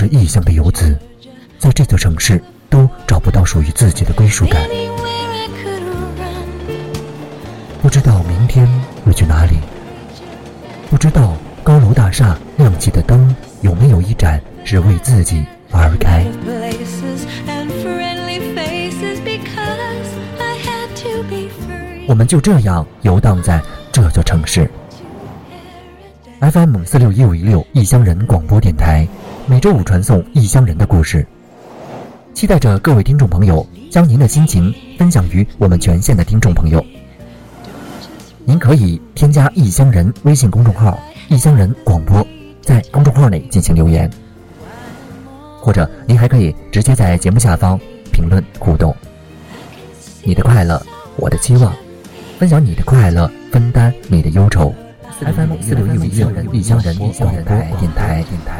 是异乡的游子，在这座城市都找不到属于自己的归属感。不知道明天会去哪里，不知道高楼大厦亮起的灯有没有一盏是为自己而开。我们就这样游荡在这座城市。FM 四六一五一六异乡人广播电台，每周五传送异乡人的故事。期待着各位听众朋友将您的心情分享于我们全县的听众朋友。您可以添加异乡人微信公众号“异乡人广播”，在公众号内进行留言，或者您还可以直接在节目下方评论互动。你的快乐，我的期望，分享你的快乐，分担你的忧愁。FM 四六一五异乡人异乡人广播电台电台。